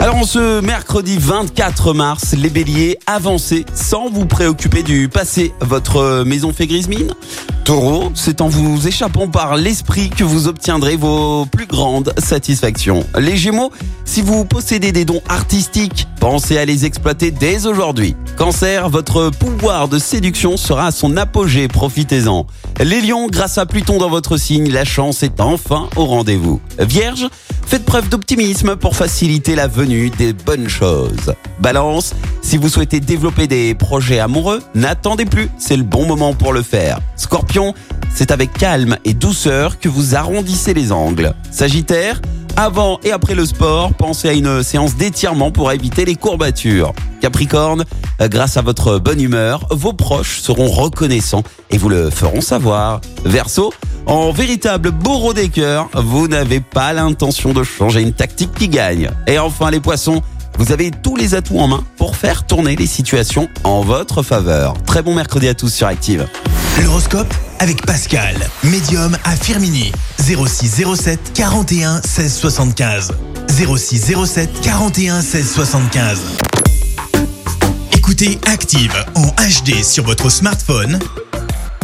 Alors en ce mercredi 24 mars, les béliers, avancez sans vous préoccuper du passé. Votre maison fait grise mine Taureau, c'est en vous échappant par l'esprit que vous obtiendrez vos plus grandes satisfactions. Les gémeaux, si vous possédez des dons artistiques, pensez à les exploiter dès aujourd'hui. Cancer, votre pouvoir de séduction sera à son apogée, profitez-en. Les lions, grâce à Pluton dans votre signe, la chance est enfin au rendez-vous. Vierge, faites preuve d'optimisme pour faciliter la venue des bonnes choses. Balance, si vous souhaitez développer des projets amoureux, n'attendez plus, c'est le bon moment pour le faire. Scorpion, c'est avec calme et douceur que vous arrondissez les angles. Sagittaire, avant et après le sport, pensez à une séance d'étirement pour éviter les courbatures. Capricorne, grâce à votre bonne humeur, vos proches seront reconnaissants et vous le feront savoir. Verseau, en véritable bourreau des cœurs, vous n'avez pas l'intention de changer une tactique qui gagne. Et enfin les poissons, vous avez tous les atouts en main pour faire tourner les situations en votre faveur. Très bon mercredi à tous sur Active. L'horoscope avec Pascal, médium à Firmini. 06 07 41 16 75. 06 07 41 16 75. Écoutez Active en HD sur votre smartphone,